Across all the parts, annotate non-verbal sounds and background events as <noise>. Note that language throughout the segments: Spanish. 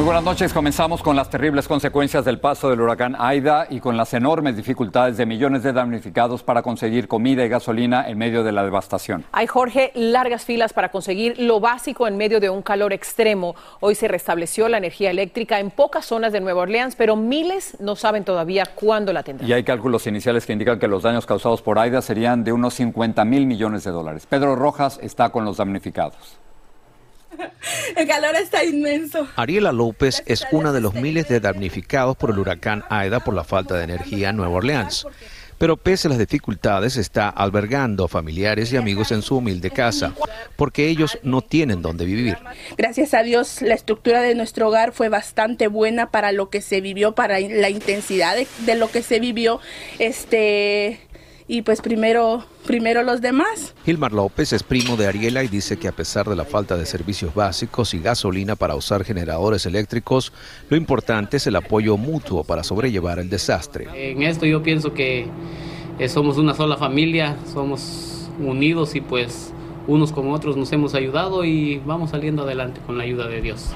Muy buenas noches. Comenzamos con las terribles consecuencias del paso del huracán Aida y con las enormes dificultades de millones de damnificados para conseguir comida y gasolina en medio de la devastación. Hay, Jorge, largas filas para conseguir lo básico en medio de un calor extremo. Hoy se restableció la energía eléctrica en pocas zonas de Nueva Orleans, pero miles no saben todavía cuándo la tendrán. Y hay cálculos iniciales que indican que los daños causados por Aida serían de unos 50 mil millones de dólares. Pedro Rojas está con los damnificados. El calor está inmenso. Ariela López es una de los miles de damnificados por el huracán Aida por la falta de energía en Nueva Orleans. Pero pese a las dificultades, está albergando familiares y amigos en su humilde casa, porque ellos no tienen dónde vivir. Gracias a Dios, la estructura de nuestro hogar fue bastante buena para lo que se vivió, para la intensidad de, de lo que se vivió. Este y pues primero, primero los demás. Gilmar López es primo de Ariela y dice que a pesar de la falta de servicios básicos y gasolina para usar generadores eléctricos, lo importante es el apoyo mutuo para sobrellevar el desastre. En esto yo pienso que eh, somos una sola familia, somos unidos y pues unos con otros nos hemos ayudado y vamos saliendo adelante con la ayuda de Dios.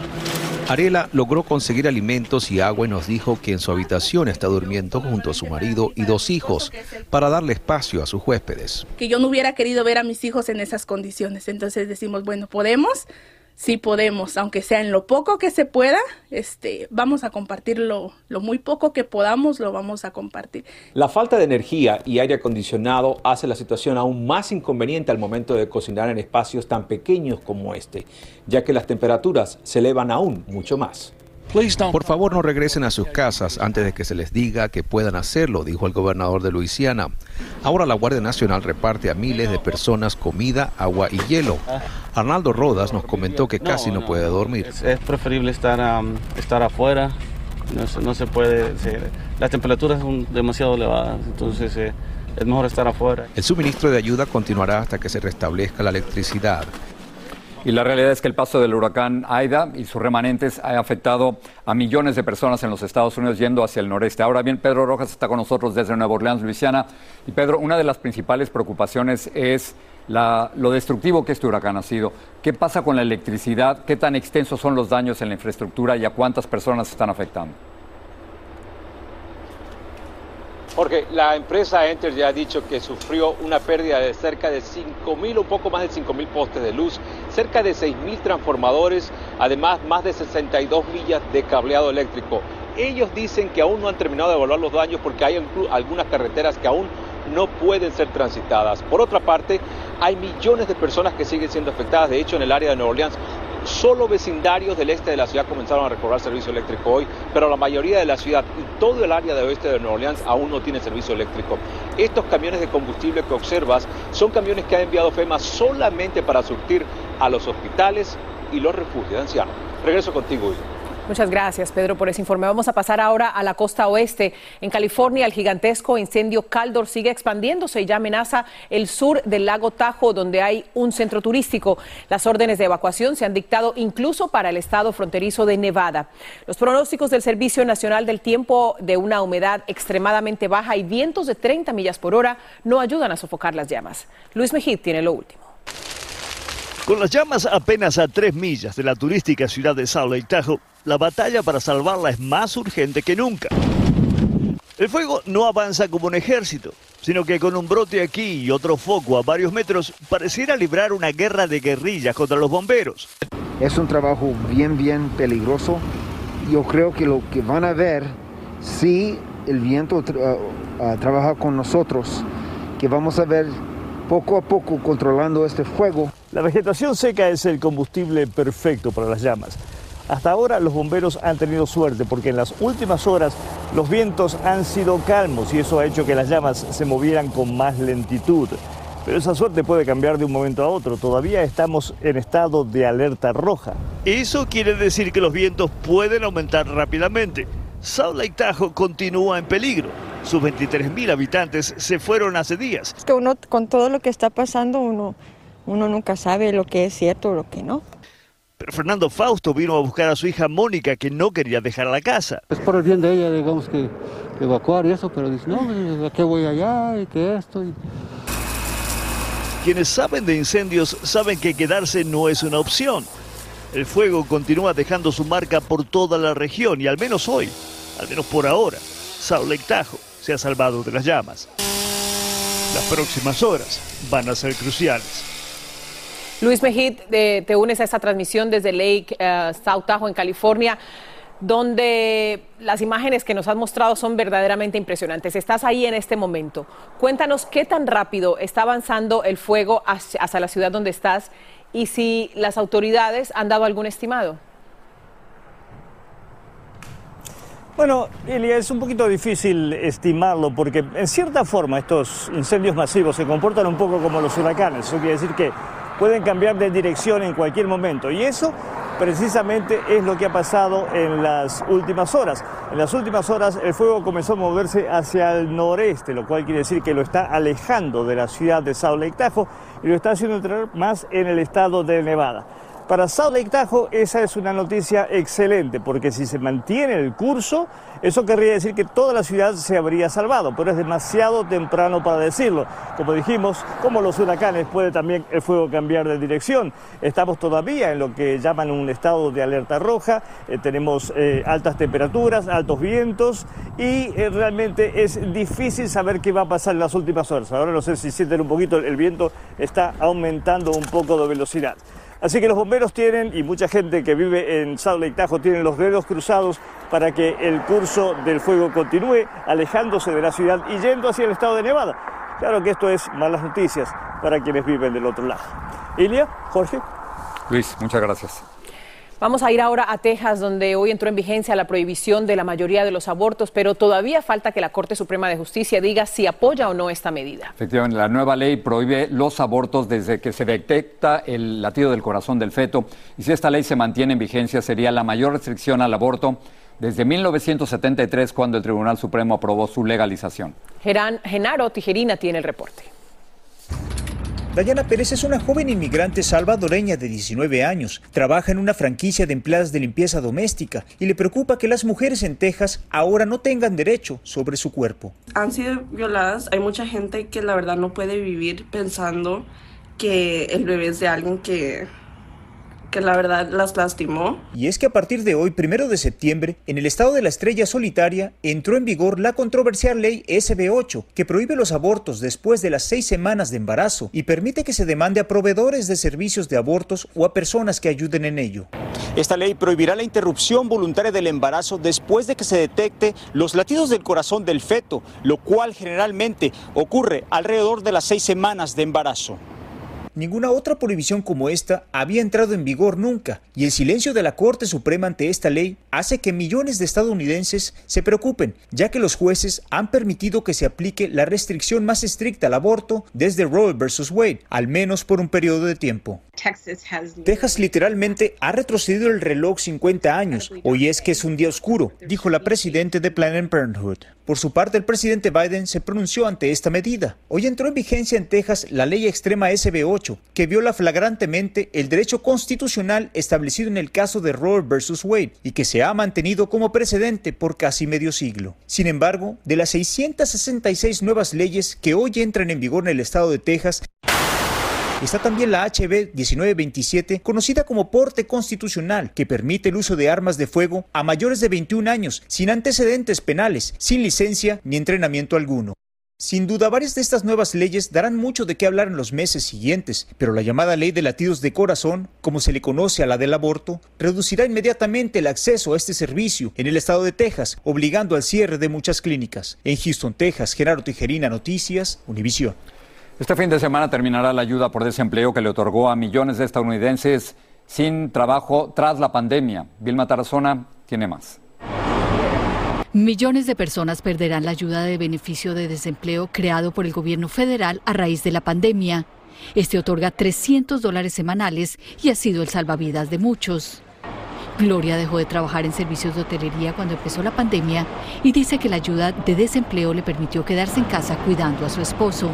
Ariela logró conseguir alimentos y agua y nos dijo que en su habitación está durmiendo junto a su marido y dos hijos para darle espacio a sus huéspedes. Que yo no hubiera querido ver a mis hijos en esas condiciones. Entonces decimos, bueno, podemos, sí podemos, aunque sea en lo poco que se pueda, este, vamos a compartir lo, lo, muy poco que podamos, lo vamos a compartir. La falta de energía y aire acondicionado hace la situación aún más inconveniente al momento de cocinar en espacios tan pequeños como este, ya que las temperaturas se elevan aún mucho más. Por favor, no regresen a sus casas antes de que se les diga que puedan hacerlo, dijo el gobernador de Luisiana. Ahora la Guardia Nacional reparte a miles de personas comida, agua y hielo. Arnaldo Rodas nos comentó que casi no, puede dormir. Es, es preferible estar, um, estar afuera, no se, no se puede, se, las temperaturas son demasiado elevadas, entonces eh, es mejor estar afuera. El suministro de ayuda continuará hasta que se restablezca la electricidad. Y la realidad es que el paso del huracán Aida y sus remanentes ha afectado a millones de personas en los Estados Unidos yendo hacia el noreste. Ahora bien, Pedro Rojas está con nosotros desde Nueva Orleans, Luisiana. Y Pedro, una de las principales preocupaciones es lo destructivo que este huracán ha sido. ¿Qué pasa con la electricidad? ¿Qué tan extensos son los daños en la infraestructura y a cuántas personas están afectando? Jorge, la empresa Enter ya ha dicho que sufrió una pérdida de cerca de 5.000 o poco más de 5.000 postes de luz, cerca de 6.000 transformadores, además más de 62 millas de cableado eléctrico. Ellos dicen que aún no han terminado de evaluar los daños porque hay algunas carreteras que aún no pueden ser transitadas. Por otra parte, hay millones de personas que siguen siendo afectadas. De hecho, en el área de Nueva Orleans, solo vecindarios del este de la ciudad comenzaron a recobrar servicio eléctrico hoy, pero la mayoría de la ciudad y todo el área de oeste de Nueva Orleans aún no tiene servicio eléctrico. Estos camiones de combustible que observas son camiones que ha enviado FEMA solamente para surtir a los hospitales y los refugios de ancianos. Regreso contigo, Hugo. Muchas gracias, Pedro, por ese informe. Vamos a pasar ahora a la costa oeste. En California, el gigantesco incendio Caldor sigue expandiéndose y ya amenaza el sur del lago Tajo, donde hay un centro turístico. Las órdenes de evacuación se han dictado incluso para el estado fronterizo de Nevada. Los pronósticos del Servicio Nacional del Tiempo de una humedad extremadamente baja y vientos de 30 millas por hora no ayudan a sofocar las llamas. Luis Mejid tiene lo último. Con las llamas apenas a tres millas de la turística ciudad de Salt Lake la batalla para salvarla es más urgente que nunca. El fuego no avanza como un ejército, sino que con un brote aquí y otro foco a varios metros pareciera librar una guerra de guerrillas contra los bomberos. Es un trabajo bien, bien peligroso. Yo creo que lo que van a ver, si el viento trabaja con nosotros, que vamos a ver poco a poco controlando este fuego. La vegetación seca es el combustible perfecto para las llamas. Hasta ahora los bomberos han tenido suerte porque en las últimas horas los vientos han sido calmos y eso ha hecho que las llamas se movieran con más lentitud. Pero esa suerte puede cambiar de un momento a otro. Todavía estamos en estado de alerta roja. Eso quiere decir que los vientos pueden aumentar rápidamente. Salt Lake Tahoe continúa en peligro. Sus 23.000 habitantes se fueron hace días. Es que uno, con todo lo que está pasando, uno, uno nunca sabe lo que es cierto o lo que no. Pero Fernando Fausto vino a buscar a su hija Mónica, que no quería dejar la casa. Es por el bien de ella, digamos, que, evacuar y eso, pero dice, no, ¿a qué voy allá? ¿Y qué esto? Quienes saben de incendios saben que quedarse no es una opción. El fuego continúa dejando su marca por toda la región y al menos hoy, al menos por ahora, Salt Lake Tahoe se ha salvado de las llamas. Las próximas horas van a ser cruciales. Luis Mejid, te unes a esta transmisión desde Lake uh, South Tahoe, en California, donde las imágenes que nos has mostrado son verdaderamente impresionantes. Estás ahí en este momento. Cuéntanos qué tan rápido está avanzando el fuego hacia la ciudad donde estás y si las autoridades han dado algún estimado. Bueno, Elia, es un poquito difícil estimarlo porque en cierta forma estos incendios masivos se comportan un poco como los huracanes. Eso quiere decir que pueden cambiar de dirección en cualquier momento y eso precisamente es lo que ha pasado en las últimas horas. En las últimas horas el fuego comenzó a moverse hacia el noreste, lo cual quiere decir que lo está alejando de la ciudad de Salt Lake Tahoe y lo está haciendo entrar más en el estado de Nevada. Para Salt Lake Tahoe esa es una noticia excelente, porque si se mantiene el curso, eso querría decir que toda la ciudad se habría salvado, pero es demasiado temprano para decirlo. Como dijimos, como los huracanes, puede también el fuego cambiar de dirección. Estamos todavía en lo que llaman un estado de alerta roja, eh, tenemos eh, altas temperaturas, altos vientos y eh, realmente es difícil saber qué va a pasar en las últimas horas. Ahora no sé si sienten un poquito, el viento está aumentando un poco de velocidad. Así que los bomberos tienen, y mucha gente que vive en Salt Lake Tahoe, tienen los dedos cruzados para que el curso del fuego continúe alejándose de la ciudad y yendo hacia el estado de Nevada. Claro que esto es malas noticias para quienes viven del otro lado. Ilia, Jorge. Luis, muchas gracias. Vamos a ir ahora a Texas, donde hoy entró en vigencia la prohibición de la mayoría de los abortos, pero todavía falta que la Corte Suprema de Justicia diga si apoya o no esta medida. Efectivamente, la nueva ley prohíbe los abortos desde que se detecta el latido del corazón del feto. Y si esta ley se mantiene en vigencia, sería la mayor restricción al aborto desde 1973, cuando el Tribunal Supremo aprobó su legalización. Genaro Tijerina tiene el reporte. Dayana Pérez es una joven inmigrante salvadoreña de 19 años. Trabaja en una franquicia de empleadas de limpieza doméstica y le preocupa que las mujeres en Texas ahora no tengan derecho sobre su cuerpo. Han sido violadas. Hay mucha gente que la verdad no puede vivir pensando que el bebé es de alguien que que la verdad las lastimó. Y es que a partir de hoy, primero de septiembre, en el estado de la estrella solitaria, entró en vigor la controversial ley SB8, que prohíbe los abortos después de las seis semanas de embarazo y permite que se demande a proveedores de servicios de abortos o a personas que ayuden en ello. Esta ley prohibirá la interrupción voluntaria del embarazo después de que se detecte los latidos del corazón del feto, lo cual generalmente ocurre alrededor de las seis semanas de embarazo. Ninguna otra prohibición como esta había entrado en vigor nunca, y el silencio de la Corte Suprema ante esta ley hace que millones de estadounidenses se preocupen, ya que los jueces han permitido que se aplique la restricción más estricta al aborto desde Roe vs. Wade, al menos por un periodo de tiempo. Texas literalmente ha retrocedido el reloj 50 años. Hoy es que es un día oscuro, dijo la presidenta de Planned Parenthood. Por su parte, el presidente Biden se pronunció ante esta medida. Hoy entró en vigencia en Texas la ley extrema SB8, que viola flagrantemente el derecho constitucional establecido en el caso de Roe vs. Wade y que se ha mantenido como precedente por casi medio siglo. Sin embargo, de las 666 nuevas leyes que hoy entran en vigor en el estado de Texas, Está también la HB 1927, conocida como porte constitucional, que permite el uso de armas de fuego a mayores de 21 años, sin antecedentes penales, sin licencia ni entrenamiento alguno. Sin duda, varias de estas nuevas leyes darán mucho de qué hablar en los meses siguientes, pero la llamada ley de latidos de corazón, como se le conoce a la del aborto, reducirá inmediatamente el acceso a este servicio en el estado de Texas, obligando al cierre de muchas clínicas. En Houston, Texas, Gerardo Tijerina, Noticias, Univisión. Este fin de semana terminará la ayuda por desempleo que le otorgó a millones de estadounidenses sin trabajo tras la pandemia. Vilma Tarazona tiene más. Millones de personas perderán la ayuda de beneficio de desempleo creado por el gobierno federal a raíz de la pandemia. Este otorga 300 dólares semanales y ha sido el salvavidas de muchos. Gloria dejó de trabajar en servicios de hotelería cuando empezó la pandemia y dice que la ayuda de desempleo le permitió quedarse en casa cuidando a su esposo.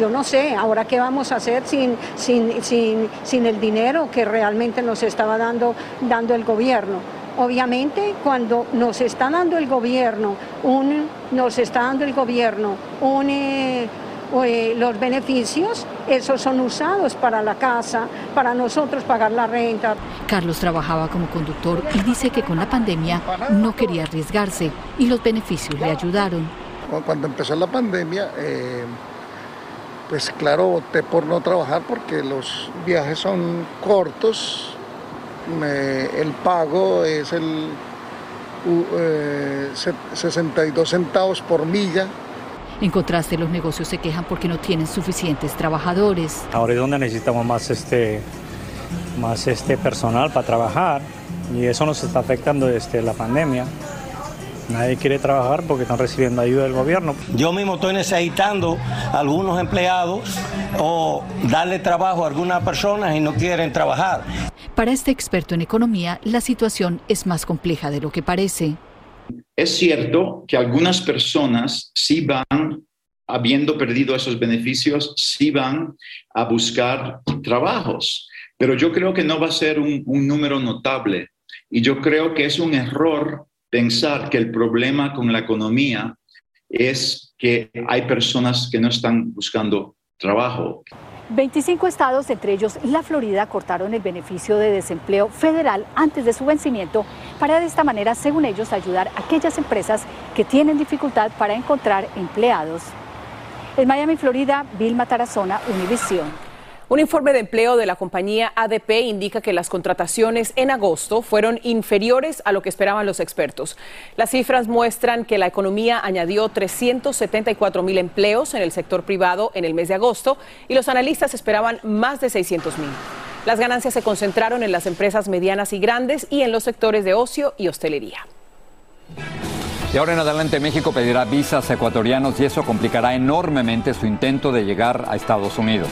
Yo no sé, ahora qué vamos a hacer sin, sin, sin, sin el dinero que realmente nos estaba dando, dando el gobierno. Obviamente, cuando nos está dando el gobierno, un, nos está dando el gobierno un, eh, eh, los beneficios, esos son usados para la casa, para nosotros pagar la renta. Carlos trabajaba como conductor y dice que con la pandemia no quería arriesgarse y los beneficios le ayudaron. Cuando empezó la pandemia, eh, pues claro, opté por no trabajar porque los viajes son cortos el pago es el 62 eh, centavos por milla. En contraste, los negocios se quejan porque no tienen suficientes trabajadores. Ahora es donde necesitamos más este, más este personal para trabajar y eso nos está afectando desde la pandemia. Nadie quiere trabajar porque están recibiendo ayuda del gobierno. Yo mismo estoy necesitando algunos empleados o darle trabajo a algunas personas y no quieren trabajar. Para este experto en economía, la situación es más compleja de lo que parece. Es cierto que algunas personas sí van, habiendo perdido esos beneficios, sí van a buscar trabajos, pero yo creo que no va a ser un, un número notable y yo creo que es un error pensar que el problema con la economía es que hay personas que no están buscando trabajo. 25 estados, entre ellos la Florida, cortaron el beneficio de desempleo federal antes de su vencimiento para de esta manera, según ellos, ayudar a aquellas empresas que tienen dificultad para encontrar empleados. En Miami, Florida, Vilma Tarazona, Univisión. Un informe de empleo de la compañía ADP indica que las contrataciones en agosto fueron inferiores a lo que esperaban los expertos. Las cifras muestran que la economía añadió 374 mil empleos en el sector privado en el mes de agosto y los analistas esperaban más de 600 mil. Las ganancias se concentraron en las empresas medianas y grandes y en los sectores de ocio y hostelería. Y ahora en adelante México pedirá visas ecuatorianos y eso complicará enormemente su intento de llegar a Estados Unidos.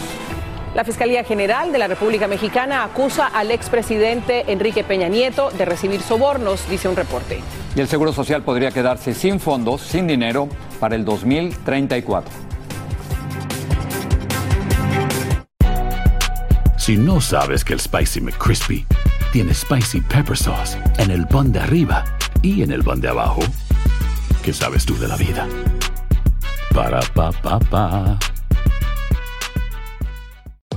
La Fiscalía General de la República Mexicana acusa al expresidente Enrique Peña Nieto de recibir sobornos, dice un reporte. Y el Seguro Social podría quedarse sin fondos, sin dinero, para el 2034. Si no sabes que el Spicy McCrispy tiene Spicy Pepper Sauce en el pan de arriba y en el pan de abajo, ¿qué sabes tú de la vida? Para, pa, pa, pa.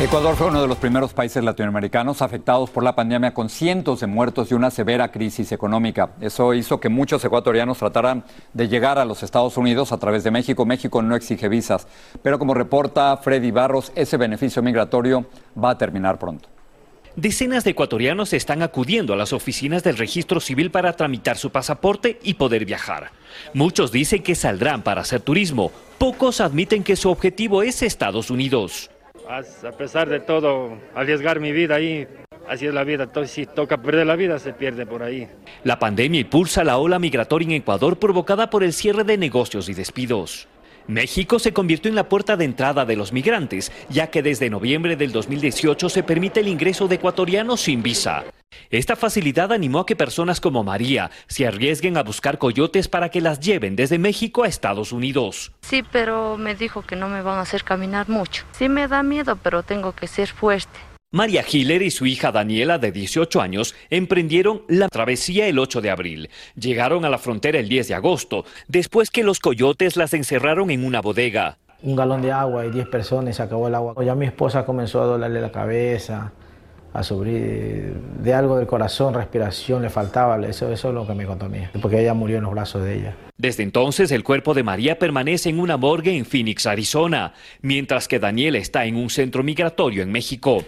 Ecuador fue uno de los primeros países latinoamericanos afectados por la pandemia con cientos de muertos y una severa crisis económica. Eso hizo que muchos ecuatorianos trataran de llegar a los Estados Unidos a través de México. México no exige visas, pero como reporta Freddy Barros, ese beneficio migratorio va a terminar pronto. Decenas de ecuatorianos están acudiendo a las oficinas del registro civil para tramitar su pasaporte y poder viajar. Muchos dicen que saldrán para hacer turismo, pocos admiten que su objetivo es Estados Unidos a pesar de todo, arriesgar mi vida ahí, así es la vida, si toca perder la vida, se pierde por ahí. La pandemia impulsa la ola migratoria en Ecuador provocada por el cierre de negocios y despidos. México se convirtió en la puerta de entrada de los migrantes, ya que desde noviembre del 2018 se permite el ingreso de ecuatorianos sin visa. Esta facilidad animó a que personas como María se arriesguen a buscar coyotes para que las lleven desde México a Estados Unidos. Sí, pero me dijo que no me van a hacer caminar mucho. Sí me da miedo, pero tengo que ser fuerte. María Hiller y su hija Daniela, de 18 años, emprendieron la travesía el 8 de abril. Llegaron a la frontera el 10 de agosto, después que los coyotes las encerraron en una bodega. Un galón de agua y 10 personas y se acabó el agua. Ya mi esposa comenzó a dolerle la cabeza, a sufrir de algo del corazón, respiración, le faltaba. Eso, eso es lo que me contó a mí, porque ella murió en los brazos de ella. Desde entonces, el cuerpo de María permanece en una morgue en Phoenix, Arizona, mientras que Daniela está en un centro migratorio en México.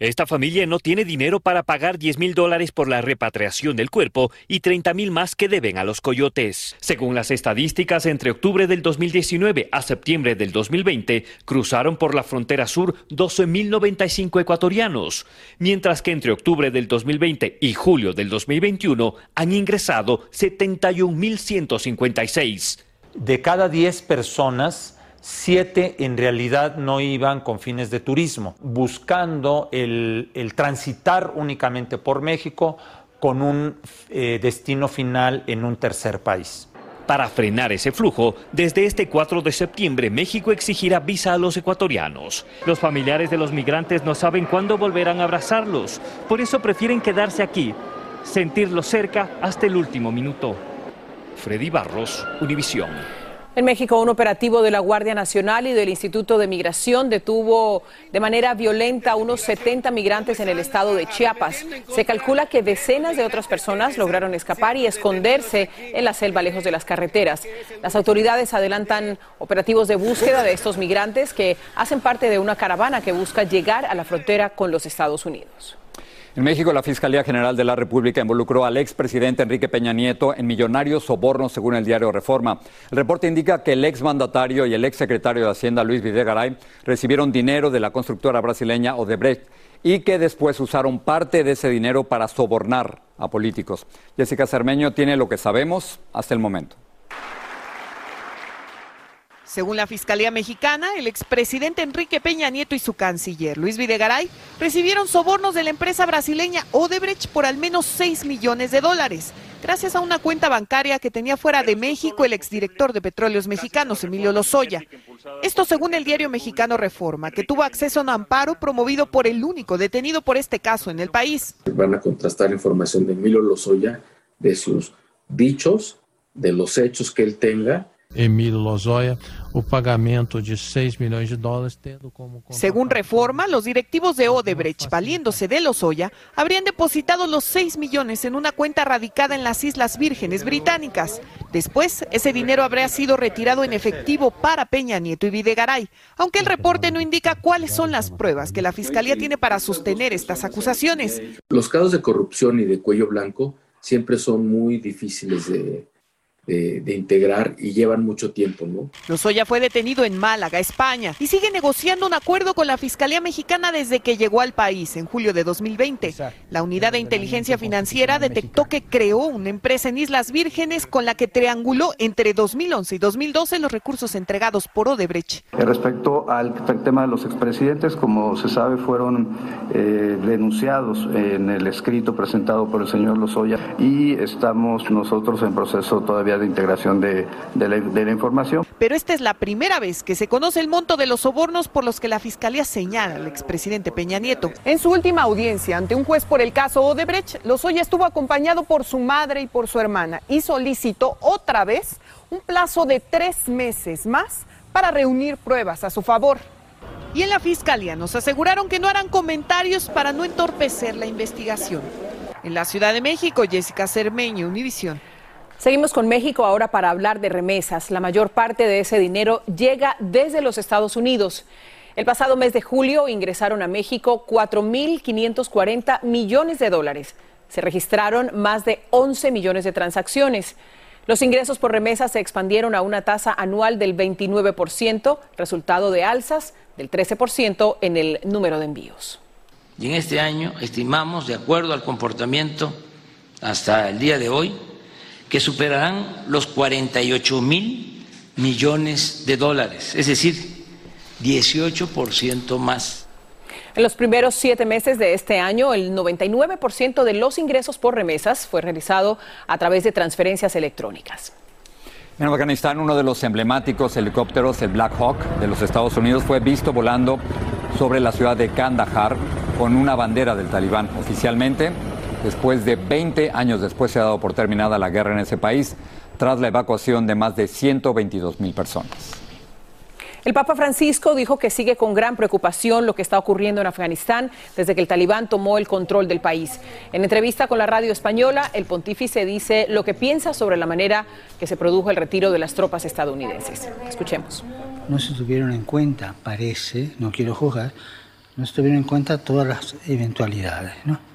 Esta familia no tiene dinero para pagar 10 mil dólares por la repatriación del cuerpo y 30 mil más que deben a los coyotes. Según las estadísticas, entre octubre del 2019 a septiembre del 2020 cruzaron por la frontera sur 12.095 ecuatorianos, mientras que entre octubre del 2020 y julio del 2021 han ingresado 71.156. De cada 10 personas, siete en realidad no iban con fines de turismo, buscando el, transitar únicamente por México con un eh, destino final en un tercer país. Para frenar ese flujo, desde este 4 de septiembre México exigirá visa a los ecuatorianos. Los familiares de los migrantes no saben cuándo volverán a abrazarlos, por eso prefieren quedarse aquí, sentirlos cerca hasta el último minuto. Freddy Barros, Univisión. En México, un operativo de la Guardia Nacional y del Instituto de Migración detuvo de manera violenta a unos 70 migrantes en el estado de Chiapas. Se calcula que decenas de otras personas lograron escapar y esconderse en la selva lejos de las carreteras. Las autoridades adelantan operativos de búsqueda de estos migrantes que hacen parte de una caravana que busca llegar a la frontera con los Estados Unidos. En México, la Fiscalía General de la República involucró al expresidente Enrique Peña Nieto en millonarios sobornos, según el diario Reforma. El reporte indica que el exmandatario y el exsecretario de Hacienda, Luis Videgaray, recibieron dinero de la constructora brasileña Odebrecht y que después usaron parte de ese dinero para sobornar a políticos. Jessica Cermeño tiene lo que sabemos hasta el momento. Según la Fiscalía Mexicana, el expresidente Enrique Peña Nieto y su canciller Luis Videgaray recibieron sobornos de la empresa brasileña Odebrecht por al menos 6 millones de dólares, gracias a una cuenta bancaria que tenía fuera de México el exdirector de Petróleos Mexicanos, Emilio Lozoya. Esto según el diario mexicano Reforma, que tuvo acceso a un amparo promovido por el único detenido por este caso en el país. Van a contrastar información de Emilio Lozoya, de sus dichos, de los hechos que él tenga Emílio Lozoya o pagamento de 6 millones de dólares, tendo como... Según Reforma, los directivos de Odebrecht, valiéndose de Lozoya, habrían depositado los 6 millones en una cuenta radicada en las Islas Vírgenes Británicas. Después, ese dinero habría sido retirado en efectivo para Peña Nieto y Videgaray, aunque el reporte no indica cuáles son las pruebas que la Fiscalía tiene para sostener estas acusaciones. Los casos de corrupción y de cuello blanco siempre son muy difíciles de de, de, integrar y llevan mucho tiempo, ¿no? Lozoya fue detenido en Málaga, España, y sigue negociando un acuerdo con la Fiscalía Mexicana desde que llegó al país en julio de 2020. La Unidad de Inteligencia Financiera detectó que creó una empresa en Islas Vírgenes con la que trianguló entre 2011 y 2012 los recursos entregados por Odebrecht. Respecto al tema de los expresidentes, como se sabe, fueron eh, denunciados en el escrito presentado por el señor Lozoya y estamos nosotros en proceso todavía de integración de, de, la, de, la, información. Pero esta es la primera vez que se conoce el monto de los sobornos por los que la Fiscalía señala al expresidente Peña Nieto. En su última audiencia ante un juez por el caso Odebrecht, Lozoya estuvo acompañado por su madre y por su hermana y solicitó otra vez un plazo de tres meses más para reunir pruebas a su favor. Y en la Fiscalía nos aseguraron que no harán comentarios para no entorpecer la investigación. En la Ciudad de México, Jessica Cermeño, Univisión. Seguimos con México ahora para hablar de remesas. La mayor parte de ese dinero llega desde los Estados Unidos. El pasado mes de julio ingresaron a México 4.540 millones de dólares. Se registraron más de 11 millones de transacciones. Los ingresos por remesas se expandieron a una tasa anual del 29%, resultado de alzas del 13% en el número de envíos. Y en este año estimamos, de acuerdo al comportamiento hasta el día de hoy, que superarán los 48 mil millones de dólares, es decir, 18% más. En los primeros siete meses de este año, el 99% de los ingresos por remesas fue realizado a través de transferencias electrónicas. En Afganistán, uno de los emblemáticos helicópteros, el Black Hawk de los Estados Unidos, fue visto volando sobre la ciudad de Kandahar con una bandera del talibán. Oficialmente, después de 20 años después se ha dado por terminada la guerra en ese país, tras la evacuación de más de 122 mil personas. El Papa Francisco dijo que sigue con gran preocupación lo que está ocurriendo en Afganistán desde que el talibán tomó el control del país. En entrevista con la radio española, el pontífice dice lo que piensa sobre la manera que se produjo el retiro de las tropas estadounidenses. Escuchemos. No se tuvieron en cuenta, parece, no quiero juzgar, no se tuvieron en cuenta todas las eventualidades, ¿no?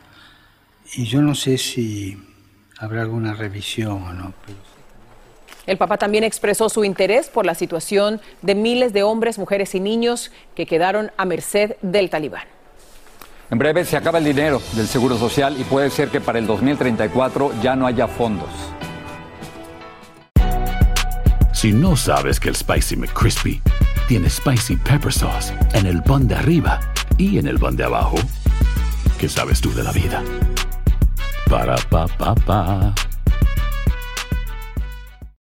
Y yo no sé si habrá alguna revisión o no. El Papa también expresó su interés por la situación de miles de hombres, mujeres y niños que quedaron a merced del talibán. En breve se acaba el dinero del Seguro Social y puede ser que para el 2034 ya no haya fondos. Si no sabes que el Spicy McCrispy tiene Spicy Pepper Sauce en el pan de arriba y en el pan de abajo, ¿qué sabes tú de la vida? Para, pa, pa, pa.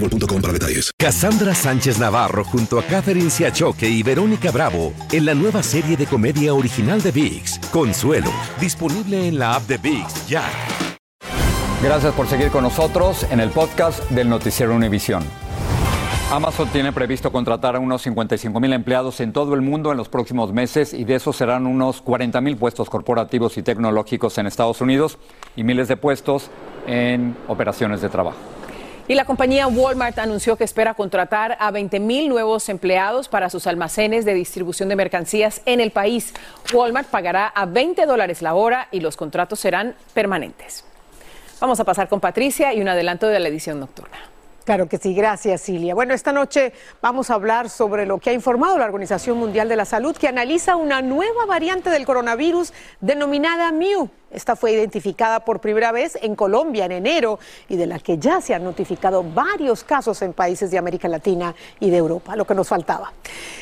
boostmobile.com para detalles. Cassandra Sánchez Navarro junto a Catherine Siachoque y Verónica Bravo en la nueva serie de comedia original de VIX, Consuelo, disponible en la app de VIX ya. Gracias por seguir con nosotros en el podcast del Noticiero Univisión. Amazon tiene previsto contratar a unos 55 mil empleados en todo el mundo en los próximos meses y de esos serán unos 40 mil puestos corporativos y tecnológicos en Estados Unidos y miles de puestos en operaciones de trabajo. Y la compañía Walmart anunció que espera contratar a 20 mil nuevos empleados para sus almacenes de distribución de mercancías en el país. Walmart pagará a 20 dólares la hora y los contratos serán permanentes. Vamos a pasar con Patricia y un adelanto de la edición nocturna. Claro que sí, gracias Silvia. Bueno, esta noche vamos a hablar sobre lo que ha informado la Organización Mundial de la Salud, que analiza una nueva variante del coronavirus denominada Mu. Esta fue identificada por primera vez en Colombia en enero y de la que ya se han notificado varios casos en países de América Latina y de Europa, lo que nos faltaba.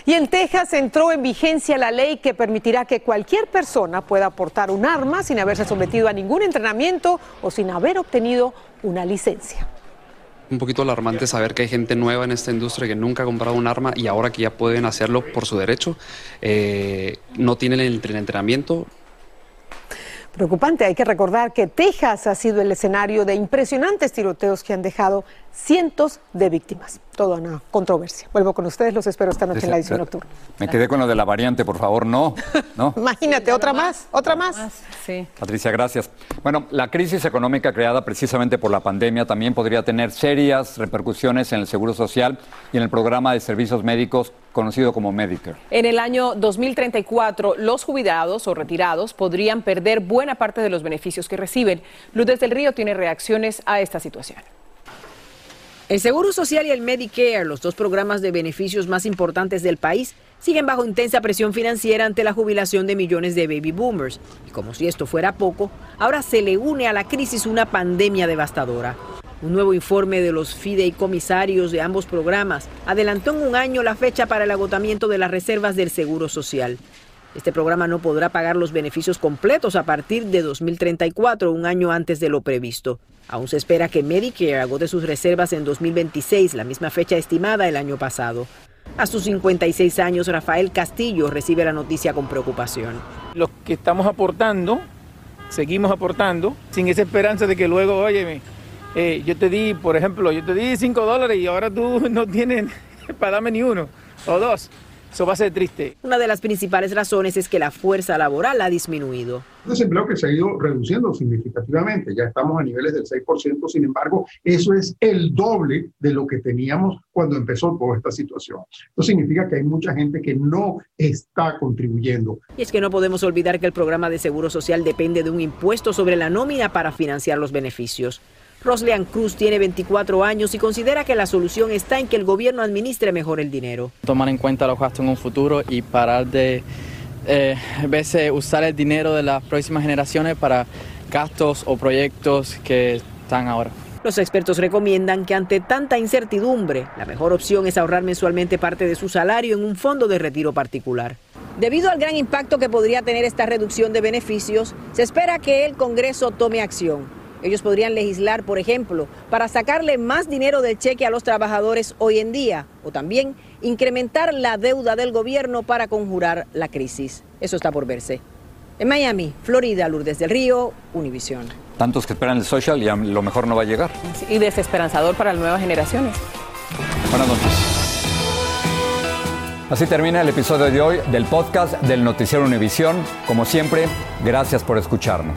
Y en Texas entró en vigencia la ley que permitirá que cualquier persona pueda portar un arma sin haberse sometido a ningún entrenamiento o sin haber obtenido una licencia un poquito alarmante saber que hay gente nueva en esta industria que nunca ha comprado un arma y ahora que ya pueden hacerlo por su derecho, eh, no tienen el entrenamiento. Preocupante, hay que recordar que Texas ha sido el escenario de impresionantes tiroteos que han dejado cientos de víctimas. Toda una controversia. Vuelvo con ustedes, los espero esta noche en la edición nocturna. Me quedé con lo de la variante, por favor, no. ¿No? <laughs> Imagínate, otra más, otra más. Sí. Patricia, gracias. Bueno, la crisis económica creada precisamente por la pandemia también podría tener serias repercusiones en el Seguro Social y en el programa de servicios médicos conocido como Medicare. En el año 2034, los jubilados o retirados podrían perder buena parte de los beneficios que reciben. Lourdes del Río tiene reacciones a esta situación. El Seguro Social y el Medicare, los dos programas de beneficios más importantes del país, siguen bajo intensa presión financiera ante la jubilación de millones de baby boomers. Y como si esto fuera poco, ahora se le une a la crisis una pandemia devastadora. Un nuevo informe de los fideicomisarios de ambos programas adelantó en un año la fecha para el agotamiento de las reservas del Seguro Social. Este programa no podrá pagar los beneficios completos a partir de 2034, un año antes de lo previsto. Aún se espera que Medicare agote sus reservas en 2026, la misma fecha estimada el año pasado. A sus 56 años, Rafael Castillo recibe la noticia con preocupación. Los que estamos aportando, seguimos aportando, sin esa esperanza de que luego, oye, eh, yo te di, por ejemplo, yo te di 5 dólares y ahora tú <laughs> no tienes <laughs> para darme ni uno o dos. Eso va a ser triste. Una de las principales razones es que la fuerza laboral ha disminuido. Un desempleo que se ha ido reduciendo significativamente, ya estamos a niveles del 6%, sin embargo, eso es el doble de lo que teníamos cuando empezó toda esta situación. Eso significa que hay mucha gente que no está contribuyendo. Y es que no podemos olvidar que el programa de seguro social depende de un impuesto sobre la nómina para financiar los beneficios. Roslean Cruz tiene 24 años y considera que la solución está en que el gobierno administre mejor el dinero. Tomar en cuenta los gastos en un futuro y parar de eh, veces usar el dinero de las próximas generaciones para gastos o proyectos que están ahora. Los expertos recomiendan que ante tanta incertidumbre, la mejor opción es ahorrar mensualmente parte de su salario en un fondo de retiro particular. Debido al gran impacto que podría tener esta reducción de beneficios, se espera que el Congreso tome acción. Ellos podrían legislar, por ejemplo, para sacarle más dinero del cheque a los trabajadores hoy en día o también incrementar la deuda del gobierno para conjurar la crisis. Eso está por verse. En Miami, Florida, Lourdes del Río, Univisión. Tantos que esperan el social y a lo mejor no va a llegar. Y desesperanzador para las nuevas generaciones. Buenas noches. Así termina el episodio de hoy del podcast del Noticiero Univisión. Como siempre, gracias por escucharnos.